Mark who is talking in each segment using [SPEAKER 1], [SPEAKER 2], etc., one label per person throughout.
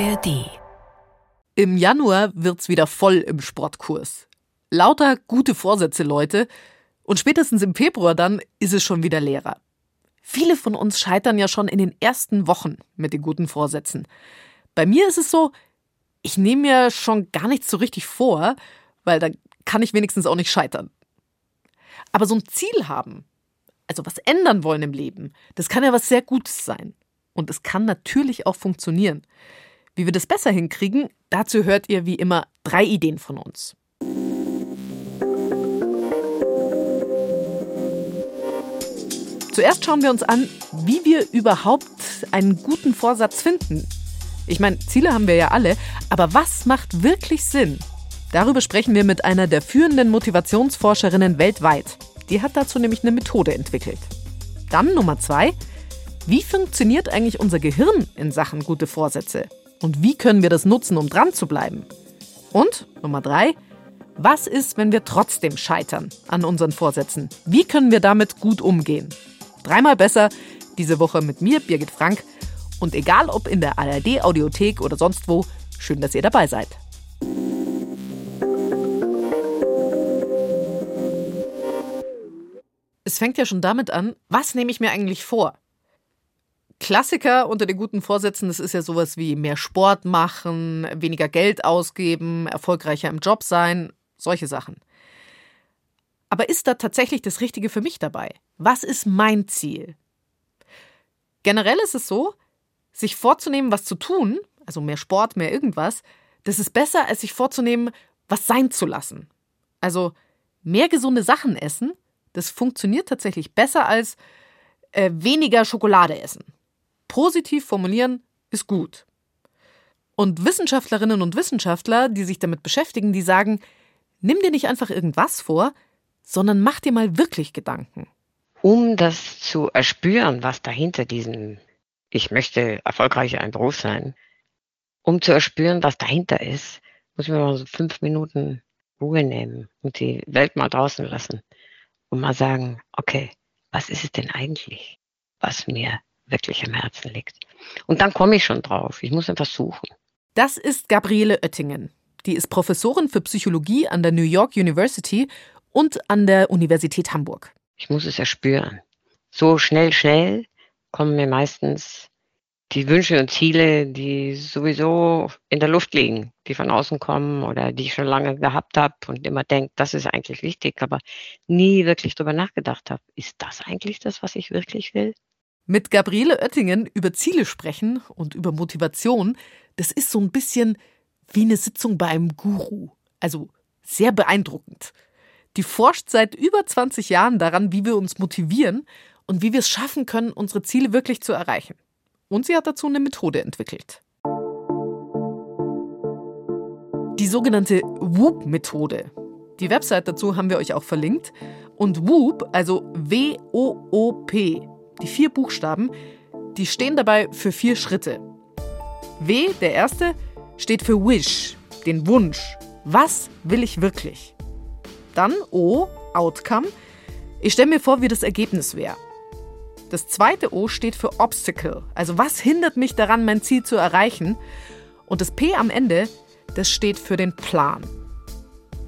[SPEAKER 1] ARD. Im Januar wird's wieder voll im Sportkurs. Lauter gute Vorsätze, Leute. Und spätestens im Februar dann ist es schon wieder leerer. Viele von uns scheitern ja schon in den ersten Wochen mit den guten Vorsätzen. Bei mir ist es so, ich nehme mir schon gar nichts so richtig vor, weil dann kann ich wenigstens auch nicht scheitern. Aber so ein Ziel haben, also was ändern wollen im Leben, das kann ja was sehr Gutes sein. Und es kann natürlich auch funktionieren. Wie wir das besser hinkriegen, dazu hört ihr wie immer drei Ideen von uns. Zuerst schauen wir uns an, wie wir überhaupt einen guten Vorsatz finden. Ich meine, Ziele haben wir ja alle, aber was macht wirklich Sinn? Darüber sprechen wir mit einer der führenden Motivationsforscherinnen weltweit. Die hat dazu nämlich eine Methode entwickelt. Dann Nummer zwei, wie funktioniert eigentlich unser Gehirn in Sachen gute Vorsätze? Und wie können wir das nutzen, um dran zu bleiben? Und Nummer drei, was ist, wenn wir trotzdem scheitern an unseren Vorsätzen? Wie können wir damit gut umgehen? Dreimal besser diese Woche mit mir, Birgit Frank. Und egal ob in der ARD Audiothek oder sonst wo, schön, dass ihr dabei seid. Es fängt ja schon damit an, was nehme ich mir eigentlich vor? Klassiker unter den guten Vorsätzen, das ist ja sowas wie mehr Sport machen, weniger Geld ausgeben, erfolgreicher im Job sein, solche Sachen. Aber ist da tatsächlich das Richtige für mich dabei? Was ist mein Ziel? Generell ist es so, sich vorzunehmen, was zu tun, also mehr Sport, mehr irgendwas, das ist besser, als sich vorzunehmen, was sein zu lassen. Also mehr gesunde Sachen essen, das funktioniert tatsächlich besser als äh, weniger Schokolade essen. Positiv formulieren ist gut. Und Wissenschaftlerinnen und Wissenschaftler, die sich damit beschäftigen, die sagen, nimm dir nicht einfach irgendwas vor, sondern mach dir mal wirklich Gedanken.
[SPEAKER 2] Um das zu erspüren, was dahinter diesem Ich möchte erfolgreicher im Beruf sein, um zu erspüren, was dahinter ist, muss man mal so fünf Minuten Ruhe nehmen und die Welt mal draußen lassen und mal sagen, okay, was ist es denn eigentlich, was mir wirklich am Herzen liegt? Und dann komme ich schon drauf. Ich muss einfach suchen.
[SPEAKER 1] Das ist Gabriele Oettingen. Die ist Professorin für Psychologie an der New York University und an der Universität Hamburg.
[SPEAKER 2] Ich muss es erspüren. So schnell, schnell kommen mir meistens die Wünsche und Ziele, die sowieso in der Luft liegen, die von außen kommen oder die ich schon lange gehabt habe und immer denke, das ist eigentlich wichtig, aber nie wirklich darüber nachgedacht habe. Ist das eigentlich das, was ich wirklich will?
[SPEAKER 1] Mit Gabriele Oettingen über Ziele sprechen und über Motivation, das ist so ein bisschen wie eine Sitzung bei einem Guru. Also sehr beeindruckend. Die forscht seit über 20 Jahren daran, wie wir uns motivieren und wie wir es schaffen können, unsere Ziele wirklich zu erreichen. Und sie hat dazu eine Methode entwickelt. Die sogenannte WOOP-Methode. Die Website dazu haben wir euch auch verlinkt. Und WOOP, also W-O-O-P, die vier Buchstaben, die stehen dabei für vier Schritte. W, der erste, steht für Wish, den Wunsch. Was will ich wirklich? Dann O, Outcome. Ich stelle mir vor, wie das Ergebnis wäre. Das zweite O steht für Obstacle, also was hindert mich daran, mein Ziel zu erreichen. Und das P am Ende, das steht für den Plan.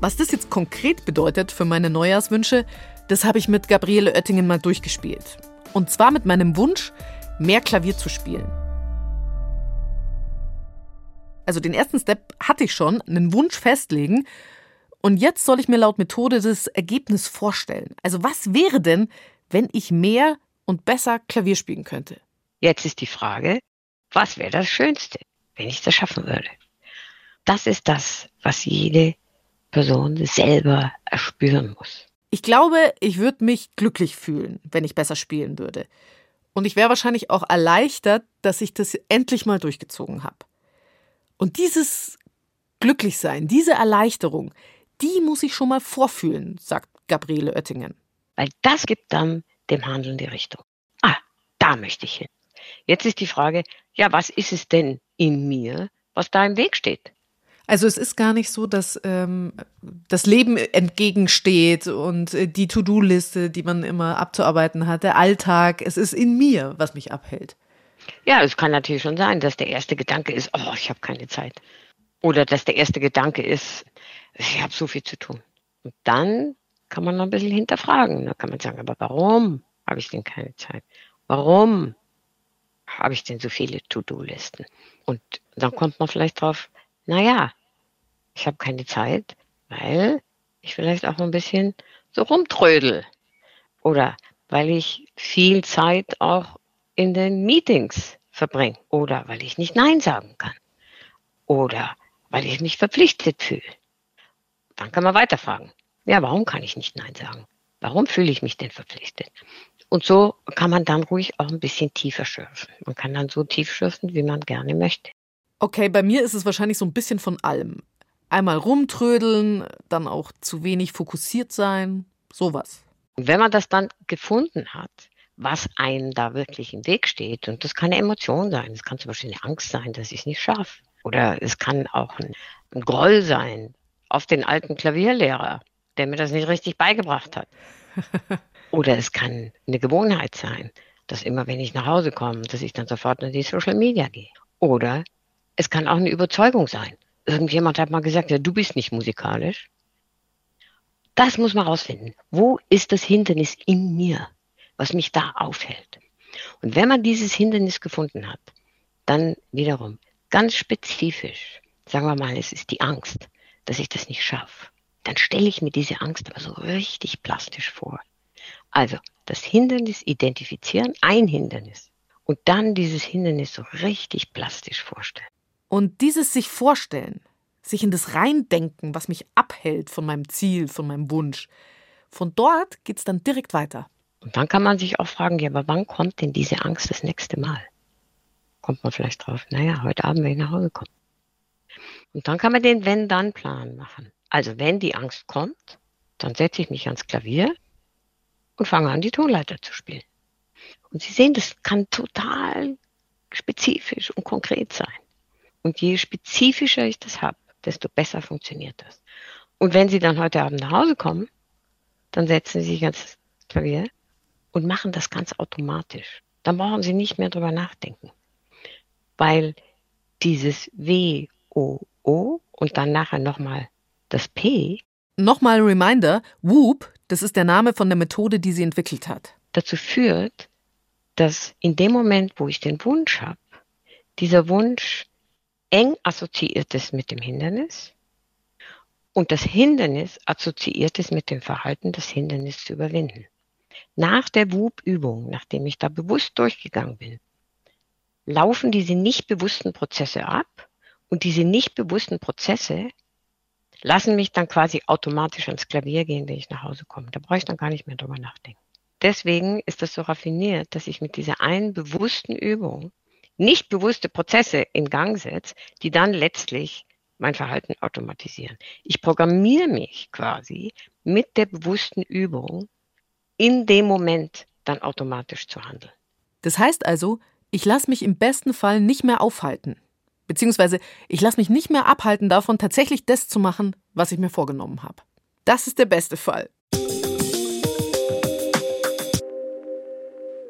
[SPEAKER 1] Was das jetzt konkret bedeutet für meine Neujahrswünsche, das habe ich mit Gabriele Oettingen mal durchgespielt. Und zwar mit meinem Wunsch, mehr Klavier zu spielen. Also den ersten Step hatte ich schon, einen Wunsch festlegen. Und jetzt soll ich mir laut Methode das Ergebnis vorstellen. Also was wäre denn, wenn ich mehr und besser Klavier spielen könnte?
[SPEAKER 2] Jetzt ist die Frage, was wäre das Schönste, wenn ich das schaffen würde? Das ist das, was jede Person selber erspüren muss.
[SPEAKER 1] Ich glaube, ich würde mich glücklich fühlen, wenn ich besser spielen würde. Und ich wäre wahrscheinlich auch erleichtert, dass ich das endlich mal durchgezogen habe. Und dieses Glücklichsein, diese Erleichterung, die muss ich schon mal vorfühlen, sagt Gabriele Oettingen.
[SPEAKER 2] Weil das gibt dann dem Handeln die Richtung. Ah, da möchte ich hin. Jetzt ist die Frage, ja, was ist es denn in mir, was da im Weg steht?
[SPEAKER 1] Also es ist gar nicht so, dass ähm, das Leben entgegensteht und äh, die To-Do-Liste, die man immer abzuarbeiten hat, der Alltag, es ist in mir, was mich abhält.
[SPEAKER 2] Ja, es kann natürlich schon sein, dass der erste Gedanke ist, oh, ich habe keine Zeit. Oder dass der erste Gedanke ist, ich habe so viel zu tun. Und dann kann man noch ein bisschen hinterfragen. Da kann man sagen, aber warum habe ich denn keine Zeit? Warum habe ich denn so viele To-Do-Listen? Und dann kommt man vielleicht drauf, naja, ich habe keine Zeit, weil ich vielleicht auch ein bisschen so rumtrödel. Oder weil ich viel Zeit auch in den Meetings verbringe. Oder weil ich nicht Nein sagen kann. Oder weil ich mich verpflichtet fühle. Dann kann man weiterfragen. Ja, warum kann ich nicht Nein sagen? Warum fühle ich mich denn verpflichtet? Und so kann man dann ruhig auch ein bisschen tiefer schürfen. Man kann dann so tief schürfen, wie man gerne möchte.
[SPEAKER 1] Okay, bei mir ist es wahrscheinlich so ein bisschen von allem. Einmal rumtrödeln, dann auch zu wenig fokussiert sein, sowas.
[SPEAKER 2] Und wenn man das dann gefunden hat, was einem da wirklich im Weg steht, und das kann eine Emotion sein, es kann zum Beispiel eine Angst sein, dass ich es nicht schaffe, oder es kann auch ein, ein Groll sein auf den alten Klavierlehrer, der mir das nicht richtig beigebracht hat. Oder es kann eine Gewohnheit sein, dass immer, wenn ich nach Hause komme, dass ich dann sofort in die Social Media gehe. Oder es kann auch eine Überzeugung sein. Irgendjemand hat mal gesagt, ja, du bist nicht musikalisch. Das muss man rausfinden. Wo ist das Hindernis in mir, was mich da aufhält? Und wenn man dieses Hindernis gefunden hat, dann wiederum ganz spezifisch, sagen wir mal, es ist die Angst, dass ich das nicht schaffe, dann stelle ich mir diese Angst aber so richtig plastisch vor. Also das Hindernis identifizieren, ein Hindernis, und dann dieses Hindernis so richtig plastisch vorstellen.
[SPEAKER 1] Und dieses sich vorstellen, sich in das reindenken, was mich abhält von meinem Ziel, von meinem Wunsch, von dort geht es dann direkt weiter.
[SPEAKER 2] Und dann kann man sich auch fragen, ja, aber wann kommt denn diese Angst das nächste Mal? Kommt man vielleicht drauf, naja, heute Abend, wenn ich nach Hause komme. Und dann kann man den Wenn-Dann-Plan machen. Also wenn die Angst kommt, dann setze ich mich ans Klavier und fange an, die Tonleiter zu spielen. Und Sie sehen, das kann total spezifisch und konkret sein. Und je spezifischer ich das habe, desto besser funktioniert das. Und wenn Sie dann heute Abend nach Hause kommen, dann setzen Sie sich ans Klavier und machen das ganz automatisch. Dann brauchen Sie nicht mehr drüber nachdenken. Weil dieses W, O, O und dann nachher nochmal das P.
[SPEAKER 1] Nochmal Reminder, Whoop, das ist der Name von der Methode, die sie entwickelt hat.
[SPEAKER 2] Dazu führt, dass in dem Moment, wo ich den Wunsch habe, dieser Wunsch eng assoziiert ist mit dem Hindernis und das Hindernis assoziiert ist mit dem Verhalten, das Hindernis zu überwinden. Nach der Whoop-Übung, nachdem ich da bewusst durchgegangen bin, laufen diese nicht bewussten Prozesse ab und diese nicht bewussten Prozesse lassen mich dann quasi automatisch ans Klavier gehen, wenn ich nach Hause komme. Da brauche ich dann gar nicht mehr drüber nachdenken. Deswegen ist das so raffiniert, dass ich mit dieser einen bewussten Übung nicht bewusste Prozesse in Gang setze, die dann letztlich mein Verhalten automatisieren. Ich programmiere mich quasi mit der bewussten Übung in dem Moment dann automatisch zu handeln.
[SPEAKER 1] Das heißt also, ich lasse mich im besten Fall nicht mehr aufhalten. Beziehungsweise ich lasse mich nicht mehr abhalten davon, tatsächlich das zu machen, was ich mir vorgenommen habe. Das ist der beste Fall.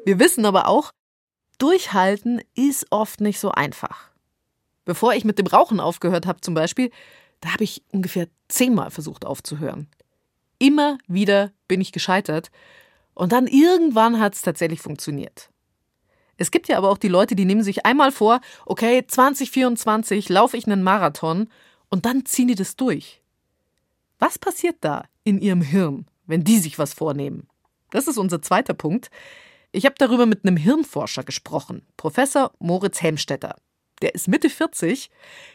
[SPEAKER 1] Wir wissen aber auch, durchhalten ist oft nicht so einfach. Bevor ich mit dem Rauchen aufgehört habe zum Beispiel, da habe ich ungefähr zehnmal versucht aufzuhören. Immer wieder bin ich gescheitert und dann irgendwann hat es tatsächlich funktioniert. Es gibt ja aber auch die Leute, die nehmen sich einmal vor, okay, 2024 laufe ich einen Marathon und dann ziehen die das durch. Was passiert da in ihrem Hirn, wenn die sich was vornehmen? Das ist unser zweiter Punkt. Ich habe darüber mit einem Hirnforscher gesprochen, Professor Moritz Helmstetter. Der ist Mitte 40,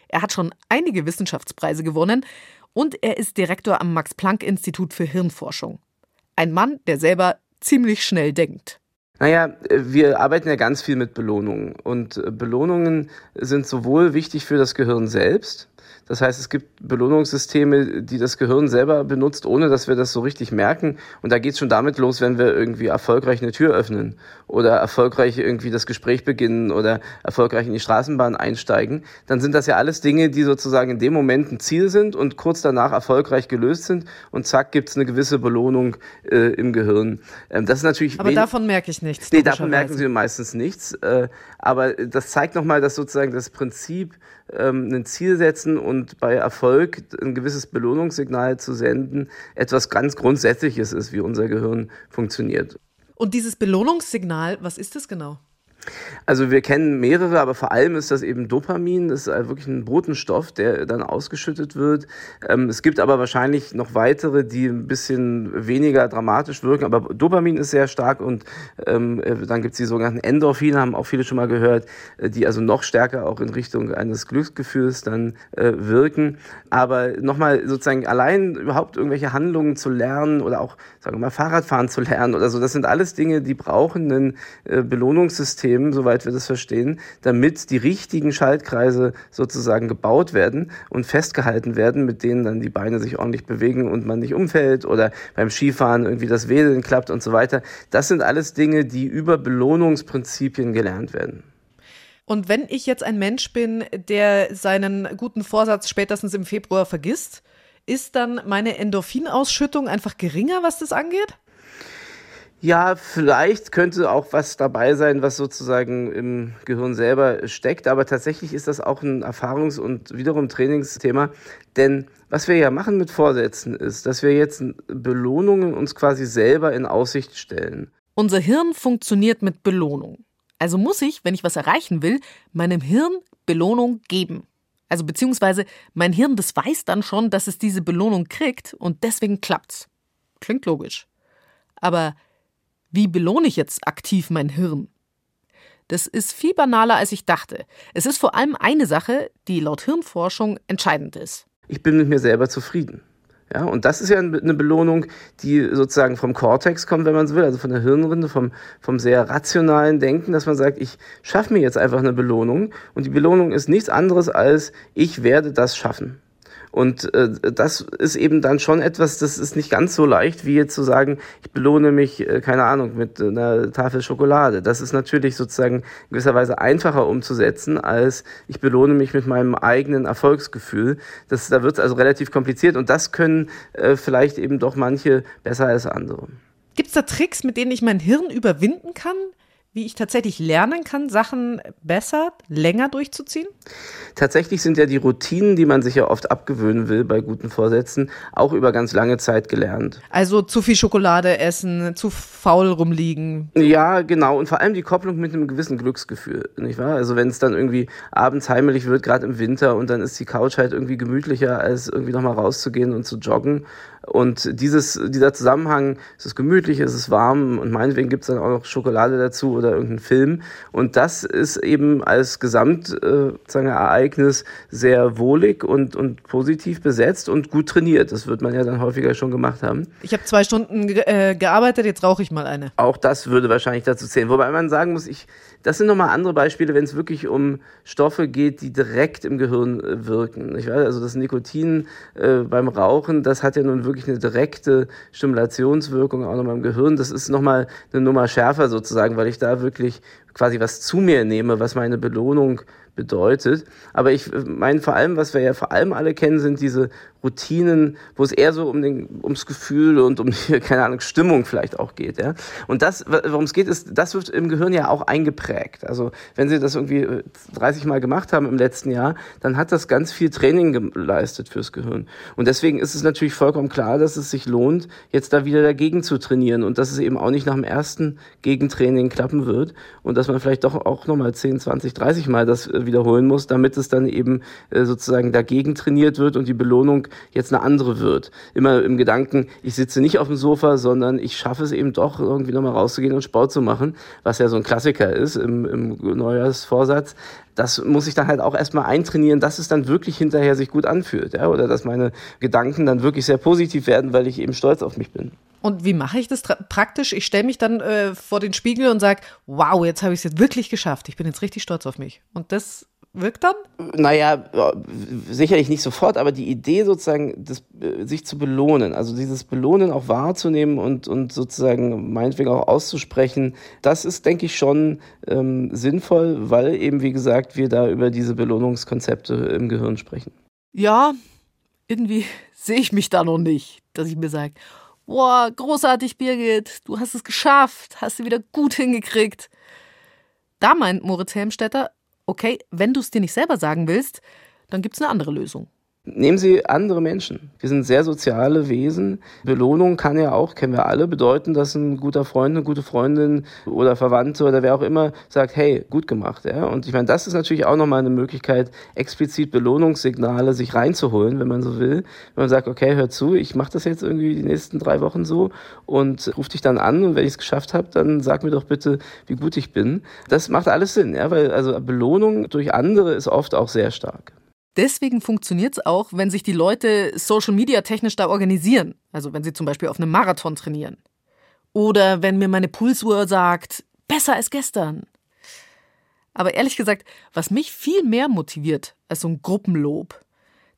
[SPEAKER 1] er hat schon einige Wissenschaftspreise gewonnen und er ist Direktor am Max Planck Institut für Hirnforschung. Ein Mann, der selber ziemlich schnell denkt.
[SPEAKER 3] Naja, wir arbeiten ja ganz viel mit Belohnungen. Und äh, Belohnungen sind sowohl wichtig für das Gehirn selbst, Das heißt, es gibt Belohnungssysteme, die das Gehirn selber benutzt, ohne dass wir das so richtig merken. Und da geht es schon damit los, wenn wir irgendwie erfolgreich eine Tür öffnen oder erfolgreich irgendwie das Gespräch beginnen oder erfolgreich in die Straßenbahn einsteigen. Dann sind das ja alles Dinge, die sozusagen in dem Moment ein Ziel sind und kurz danach erfolgreich gelöst sind. Und zack, gibt es eine gewisse Belohnung äh, im Gehirn. Ähm, das ist natürlich.
[SPEAKER 1] Aber davon merke ich nichts.
[SPEAKER 3] Nee, davon merken Sie meistens nichts. Äh, aber das zeigt nochmal, dass sozusagen das Prinzip, ähm, ein Ziel setzen und bei Erfolg ein gewisses Belohnungssignal zu senden, etwas ganz Grundsätzliches ist, wie unser Gehirn funktioniert.
[SPEAKER 1] Und dieses Belohnungssignal, was ist das genau?
[SPEAKER 3] Also wir kennen mehrere, aber vor allem ist das eben Dopamin. Das ist wirklich ein Botenstoff, der dann ausgeschüttet wird. Ähm, es gibt aber wahrscheinlich noch weitere, die ein bisschen weniger dramatisch wirken. Aber Dopamin ist sehr stark und ähm, äh, dann gibt es die sogenannten Endorphine, haben auch viele schon mal gehört, äh, die also noch stärker auch in Richtung eines Glücksgefühls dann äh, wirken. Aber nochmal sozusagen allein überhaupt irgendwelche Handlungen zu lernen oder auch, sagen wir mal, Fahrradfahren zu lernen oder so, das sind alles Dinge, die brauchen ein Belohnungssystem Systemen, soweit wir das verstehen, damit die richtigen Schaltkreise sozusagen gebaut werden und festgehalten werden, mit denen dann die Beine sich ordentlich bewegen und man nicht umfällt oder beim Skifahren irgendwie das Wedeln klappt und so weiter. Das sind alles Dinge, die über Belohnungsprinzipien gelernt werden.
[SPEAKER 1] Und wenn ich jetzt ein Mensch bin, der seinen guten Vorsatz spätestens im Februar vergisst, ist dann meine Endorphinausschüttung einfach geringer, was das angeht?
[SPEAKER 3] Ja, vielleicht könnte auch was dabei sein, was sozusagen im Gehirn selber steckt, aber tatsächlich ist das auch ein Erfahrungs- und wiederum Trainingsthema, denn was wir ja machen mit Vorsätzen ist, dass wir jetzt Belohnungen uns quasi selber in Aussicht stellen.
[SPEAKER 1] Unser Hirn funktioniert mit Belohnung. Also muss ich, wenn ich was erreichen will, meinem Hirn Belohnung geben. Also beziehungsweise mein Hirn, das weiß dann schon, dass es diese Belohnung kriegt und deswegen klappt's. Klingt logisch. Aber wie belohne ich jetzt aktiv mein Hirn? Das ist viel banaler, als ich dachte. Es ist vor allem eine Sache, die laut Hirnforschung entscheidend ist.
[SPEAKER 3] Ich bin mit mir selber zufrieden. Ja, und das ist ja eine Belohnung, die sozusagen vom Cortex kommt, wenn man so will, also von der Hirnrinde, vom, vom sehr rationalen Denken, dass man sagt, ich schaffe mir jetzt einfach eine Belohnung und die Belohnung ist nichts anderes als, ich werde das schaffen. Und äh, das ist eben dann schon etwas, das ist nicht ganz so leicht, wie jetzt zu sagen, ich belohne mich, äh, keine Ahnung, mit einer Tafel Schokolade. Das ist natürlich sozusagen in gewisser Weise einfacher umzusetzen, als ich belohne mich mit meinem eigenen Erfolgsgefühl. Das, da wird es also relativ kompliziert und das können äh, vielleicht eben doch manche besser als andere.
[SPEAKER 1] Gibt es da Tricks, mit denen ich mein Hirn überwinden kann? Wie ich tatsächlich lernen kann, Sachen besser, länger durchzuziehen?
[SPEAKER 3] Tatsächlich sind ja die Routinen, die man sich ja oft abgewöhnen will bei guten Vorsätzen, auch über ganz lange Zeit gelernt.
[SPEAKER 1] Also zu viel Schokolade essen, zu faul rumliegen.
[SPEAKER 3] Ja, genau. Und vor allem die Kopplung mit einem gewissen Glücksgefühl, nicht wahr? Also wenn es dann irgendwie abends heimelig wird, gerade im Winter, und dann ist die Couch halt irgendwie gemütlicher, als irgendwie nochmal rauszugehen und zu joggen. Und dieses, dieser Zusammenhang, es ist gemütlich, es ist warm und meinetwegen gibt es dann auch noch Schokolade dazu oder irgendeinen Film. Und das ist eben als Gesamtereignis äh, sehr wohlig und, und positiv besetzt und gut trainiert. Das wird man ja dann häufiger schon gemacht haben.
[SPEAKER 1] Ich habe zwei Stunden äh, gearbeitet, jetzt rauche ich mal eine.
[SPEAKER 3] Auch das würde wahrscheinlich dazu zählen. Wobei man sagen muss, ich, das sind nochmal andere Beispiele, wenn es wirklich um Stoffe geht, die direkt im Gehirn äh, wirken. Ich weiß, also das Nikotin äh, beim Rauchen, das hat ja nun wirklich eine direkte Stimulationswirkung auch nochmal im Gehirn. Das ist nochmal eine Nummer schärfer sozusagen, weil ich da wirklich quasi was zu mir nehme, was meine Belohnung bedeutet. Aber ich meine vor allem, was wir ja vor allem alle kennen, sind diese Routinen, wo es eher so um den, ums Gefühl und um die, keine Ahnung, Stimmung vielleicht auch geht. Ja? Und das, worum es geht, ist, das wird im Gehirn ja auch eingeprägt. Also wenn Sie das irgendwie 30 äh, Mal gemacht haben im letzten Jahr, dann hat das ganz viel Training geleistet fürs Gehirn. Und deswegen ist es natürlich vollkommen klar, dass es sich lohnt, jetzt da wieder dagegen zu trainieren und dass es eben auch nicht nach dem ersten Gegentraining klappen wird und dass man vielleicht doch auch nochmal 10, 20, 30 Mal das äh, wiederholen muss, damit es dann eben äh, sozusagen dagegen trainiert wird und die Belohnung jetzt eine andere wird. Immer im Gedanken, ich sitze nicht auf dem Sofa, sondern ich schaffe es eben doch, irgendwie nochmal rauszugehen und Sport zu machen, was ja so ein Klassiker ist im, im Neujahrsvorsatz. Das muss ich dann halt auch erstmal eintrainieren, dass es dann wirklich hinterher sich gut anfühlt, ja, oder dass meine Gedanken dann wirklich sehr positiv werden, weil ich eben stolz auf mich bin.
[SPEAKER 1] Und wie mache ich das praktisch? Ich stelle mich dann äh, vor den Spiegel und sage, wow, jetzt habe ich es jetzt wirklich geschafft. Ich bin jetzt richtig stolz auf mich. Und das wirkt dann?
[SPEAKER 3] Naja, sicherlich nicht sofort, aber die Idee sozusagen, das, äh, sich zu belohnen, also dieses Belohnen auch wahrzunehmen und, und sozusagen meinetwegen auch auszusprechen, das ist, denke ich, schon ähm, sinnvoll, weil eben, wie gesagt, wir da über diese Belohnungskonzepte im Gehirn sprechen.
[SPEAKER 1] Ja, irgendwie sehe ich mich da noch nicht, dass ich mir sage, boah, großartig, Birgit, du hast es geschafft, hast du wieder gut hingekriegt. Da meint Moritz Helmstetter, okay, wenn du es dir nicht selber sagen willst, dann gibt es eine andere Lösung.
[SPEAKER 3] Nehmen Sie andere Menschen. Wir sind sehr soziale Wesen. Belohnung kann ja auch, kennen wir alle, bedeuten, dass ein guter Freund, eine gute Freundin oder Verwandte oder wer auch immer sagt, hey, gut gemacht. Ja? Und ich meine, das ist natürlich auch nochmal eine Möglichkeit, explizit Belohnungssignale sich reinzuholen, wenn man so will. Wenn man sagt, okay, hör zu, ich mache das jetzt irgendwie die nächsten drei Wochen so und ruf dich dann an und wenn ich es geschafft habe, dann sag mir doch bitte, wie gut ich bin. Das macht alles Sinn, ja, weil also Belohnung durch andere ist oft auch sehr stark.
[SPEAKER 1] Deswegen funktioniert es auch, wenn sich die Leute Social Media technisch da organisieren. Also wenn sie zum Beispiel auf einem Marathon trainieren. Oder wenn mir meine Pulsuhr sagt, besser als gestern. Aber ehrlich gesagt, was mich viel mehr motiviert als so ein Gruppenlob,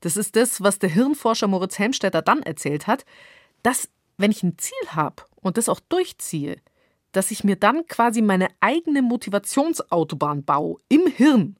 [SPEAKER 1] das ist das, was der Hirnforscher Moritz Helmstetter dann erzählt hat, dass, wenn ich ein Ziel habe und das auch durchziehe, dass ich mir dann quasi meine eigene Motivationsautobahn baue im Hirn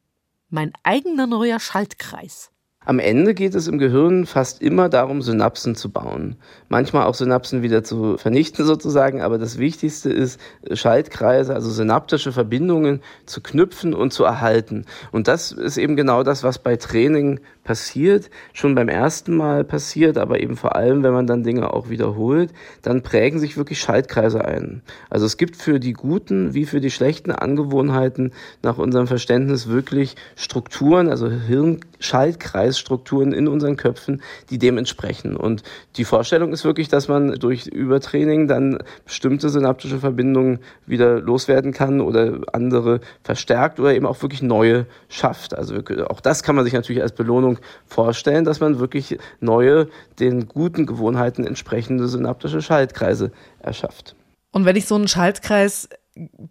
[SPEAKER 1] mein eigener neuer Schaltkreis.
[SPEAKER 3] Am Ende geht es im Gehirn fast immer darum, Synapsen zu bauen. Manchmal auch Synapsen wieder zu vernichten sozusagen, aber das Wichtigste ist, Schaltkreise, also synaptische Verbindungen zu knüpfen und zu erhalten. Und das ist eben genau das, was bei Training passiert, schon beim ersten Mal passiert, aber eben vor allem, wenn man dann Dinge auch wiederholt, dann prägen sich wirklich Schaltkreise ein. Also es gibt für die guten wie für die schlechten Angewohnheiten nach unserem Verständnis wirklich Strukturen, also Hirnschaltkreisstrukturen in unseren Köpfen, die dem entsprechen. Und die Vorstellung ist wirklich, dass man durch Übertraining dann bestimmte synaptische Verbindungen wieder loswerden kann oder andere verstärkt oder eben auch wirklich neue schafft. Also auch das kann man sich natürlich als Belohnung Entwicklung vorstellen, dass man wirklich neue, den guten Gewohnheiten entsprechende synaptische Schaltkreise erschafft.
[SPEAKER 1] Und wenn ich so einen Schaltkreis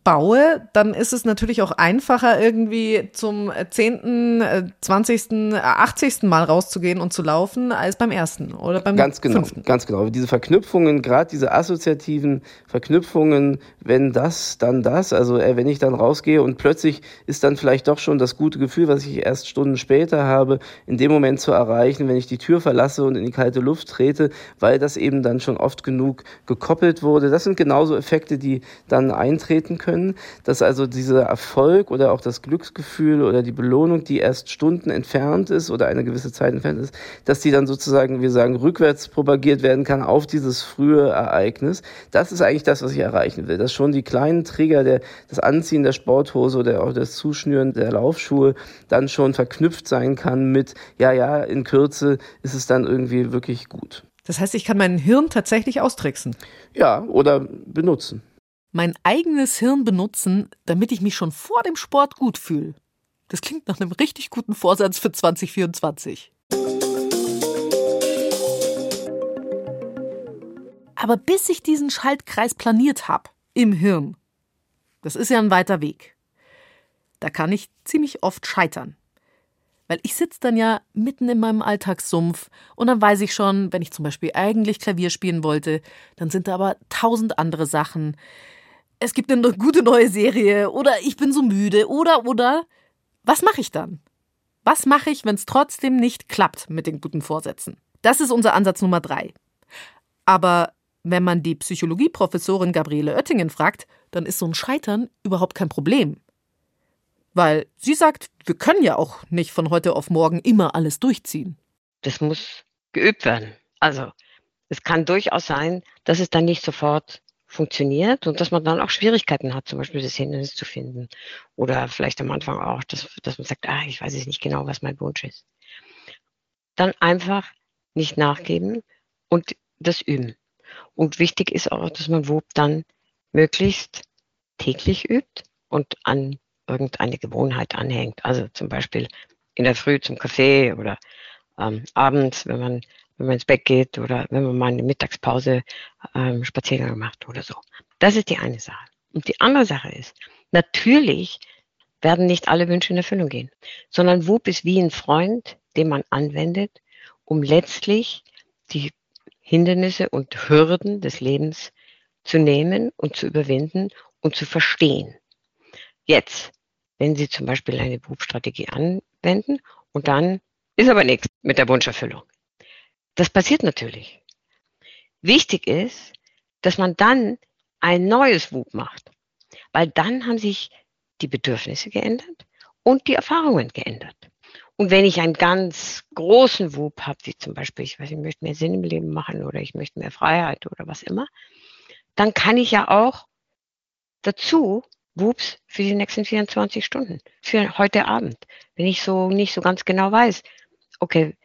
[SPEAKER 1] baue, dann ist es natürlich auch einfacher, irgendwie zum 10., 20., 80. Mal rauszugehen und zu laufen, als beim ersten oder beim
[SPEAKER 3] ganz genau,
[SPEAKER 1] fünften.
[SPEAKER 3] Ganz genau. Diese Verknüpfungen, gerade diese assoziativen Verknüpfungen, wenn das, dann das, also äh, wenn ich dann rausgehe und plötzlich ist dann vielleicht doch schon das gute Gefühl, was ich erst Stunden später habe, in dem Moment zu erreichen, wenn ich die Tür verlasse und in die kalte Luft trete, weil das eben dann schon oft genug gekoppelt wurde. Das sind genauso Effekte, die dann eintreten auftreten können, dass also dieser Erfolg oder auch das Glücksgefühl oder die Belohnung, die erst Stunden entfernt ist oder eine gewisse Zeit entfernt ist, dass die dann sozusagen, wir sagen, rückwärts propagiert werden kann auf dieses frühe Ereignis. Das ist eigentlich das, was ich erreichen will, dass schon die kleinen Trigger, der, das Anziehen der Sporthose oder auch das Zuschnüren der Laufschuhe dann schon verknüpft sein kann mit, ja, ja, in Kürze ist es dann irgendwie wirklich gut.
[SPEAKER 1] Das heißt, ich kann mein Hirn tatsächlich austricksen.
[SPEAKER 3] Ja, oder benutzen
[SPEAKER 1] mein eigenes Hirn benutzen, damit ich mich schon vor dem Sport gut fühle. Das klingt nach einem richtig guten Vorsatz für 2024. Aber bis ich diesen Schaltkreis planiert habe, im Hirn, das ist ja ein weiter Weg. Da kann ich ziemlich oft scheitern. Weil ich sitze dann ja mitten in meinem Alltagssumpf und dann weiß ich schon, wenn ich zum Beispiel eigentlich Klavier spielen wollte, dann sind da aber tausend andere Sachen es gibt eine gute neue Serie oder ich bin so müde oder oder was mache ich dann? Was mache ich, wenn es trotzdem nicht klappt mit den guten Vorsätzen? Das ist unser Ansatz Nummer drei. Aber wenn man die Psychologieprofessorin Gabriele Oettingen fragt, dann ist so ein Scheitern überhaupt kein Problem. Weil sie sagt, wir können ja auch nicht von heute auf morgen immer alles durchziehen.
[SPEAKER 2] Das muss geübt werden. Also, es kann durchaus sein, dass es dann nicht sofort funktioniert und dass man dann auch Schwierigkeiten hat, zum Beispiel das Hindernis zu finden. Oder vielleicht am Anfang auch, dass, dass man sagt, ah, ich weiß jetzt nicht genau, was mein Wunsch ist. Dann einfach nicht nachgeben und das üben. Und wichtig ist auch, dass man WOP dann möglichst täglich übt und an irgendeine Gewohnheit anhängt. Also zum Beispiel in der Früh zum Kaffee oder ähm, abends, wenn man wenn man ins Bett geht oder wenn man mal eine Mittagspause ähm, Spaziergang macht oder so. Das ist die eine Sache. Und die andere Sache ist, natürlich werden nicht alle Wünsche in Erfüllung gehen, sondern WUP ist wie ein Freund, den man anwendet, um letztlich die Hindernisse und Hürden des Lebens zu nehmen und zu überwinden und zu verstehen. Jetzt, wenn Sie zum Beispiel eine WUP-Strategie anwenden und dann ist aber nichts mit der Wunscherfüllung. Das passiert natürlich. Wichtig ist, dass man dann ein neues WUP macht, weil dann haben sich die Bedürfnisse geändert und die Erfahrungen geändert. Und wenn ich einen ganz großen Wub habe, wie zum Beispiel, ich weiß, ich möchte mehr Sinn im Leben machen oder ich möchte mehr Freiheit oder was immer, dann kann ich ja auch dazu Wups für die nächsten 24 Stunden, für heute Abend. Wenn ich so nicht so ganz genau weiß, okay,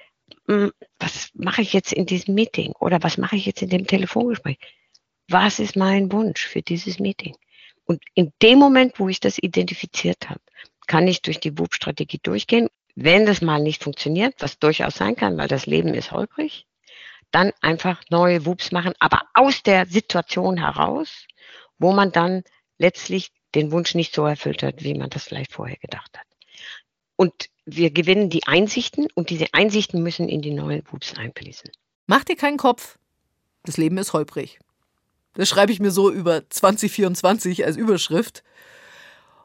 [SPEAKER 2] was mache ich jetzt in diesem Meeting oder was mache ich jetzt in dem Telefongespräch? Was ist mein Wunsch für dieses Meeting? Und in dem Moment, wo ich das identifiziert habe, kann ich durch die WUP-Strategie durchgehen. Wenn das mal nicht funktioniert, was durchaus sein kann, weil das Leben ist holprig, dann einfach neue WUPs machen, aber aus der Situation heraus, wo man dann letztlich den Wunsch nicht so erfüllt hat, wie man das vielleicht vorher gedacht hat. Und wir gewinnen die Einsichten und diese Einsichten müssen in die neuen WUPs einfließen.
[SPEAKER 1] Mach dir keinen Kopf. Das Leben ist holprig. Das schreibe ich mir so über 2024 als Überschrift.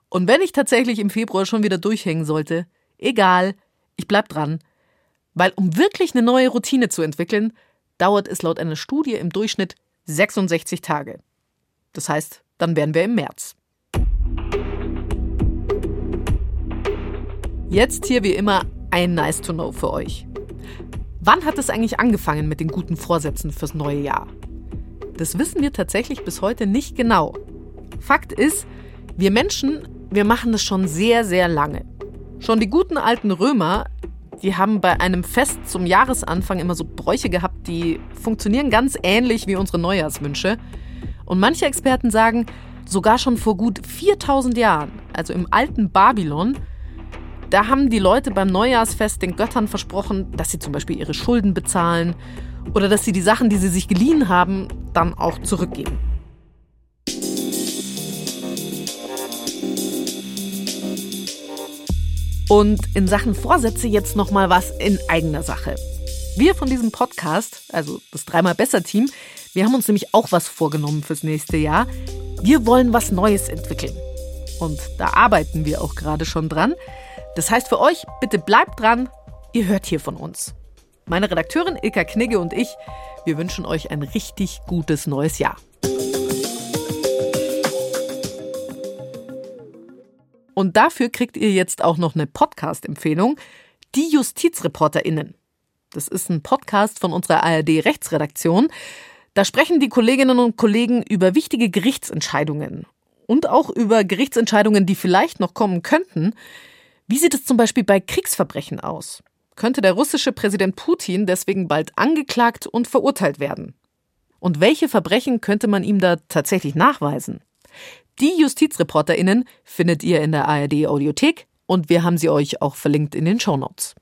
[SPEAKER 1] Und wenn ich tatsächlich im Februar schon wieder durchhängen sollte, egal, ich bleib dran. Weil um wirklich eine neue Routine zu entwickeln, dauert es laut einer Studie im Durchschnitt 66 Tage. Das heißt, dann wären wir im März. Jetzt hier wie immer ein Nice to Know für euch. Wann hat es eigentlich angefangen mit den guten Vorsätzen fürs neue Jahr? Das wissen wir tatsächlich bis heute nicht genau. Fakt ist, wir Menschen, wir machen das schon sehr, sehr lange. Schon die guten alten Römer, die haben bei einem Fest zum Jahresanfang immer so Bräuche gehabt, die funktionieren ganz ähnlich wie unsere Neujahrswünsche. Und manche Experten sagen, sogar schon vor gut 4000 Jahren, also im alten Babylon, da haben die Leute beim Neujahrsfest den Göttern versprochen, dass sie zum Beispiel ihre Schulden bezahlen oder dass sie die Sachen, die sie sich geliehen haben, dann auch zurückgeben. Und in Sachen Vorsätze jetzt noch mal was in eigener Sache. Wir von diesem Podcast, also das dreimal besser Team, wir haben uns nämlich auch was vorgenommen fürs nächste Jahr. Wir wollen was Neues entwickeln. Und da arbeiten wir auch gerade schon dran. Das heißt für euch, bitte bleibt dran, ihr hört hier von uns. Meine Redakteurin Ilka Knigge und ich, wir wünschen euch ein richtig gutes neues Jahr. Und dafür kriegt ihr jetzt auch noch eine Podcast-Empfehlung, die JustizreporterInnen. Das ist ein Podcast von unserer ARD-Rechtsredaktion. Da sprechen die Kolleginnen und Kollegen über wichtige Gerichtsentscheidungen und auch über Gerichtsentscheidungen, die vielleicht noch kommen könnten. Wie sieht es zum Beispiel bei Kriegsverbrechen aus? könnte der russische Präsident Putin deswegen bald angeklagt und verurteilt werden. Und welche Verbrechen könnte man ihm da tatsächlich nachweisen? Die JustizreporterInnen findet ihr in der ARD Audiothek und wir haben sie euch auch verlinkt in den Shownotes.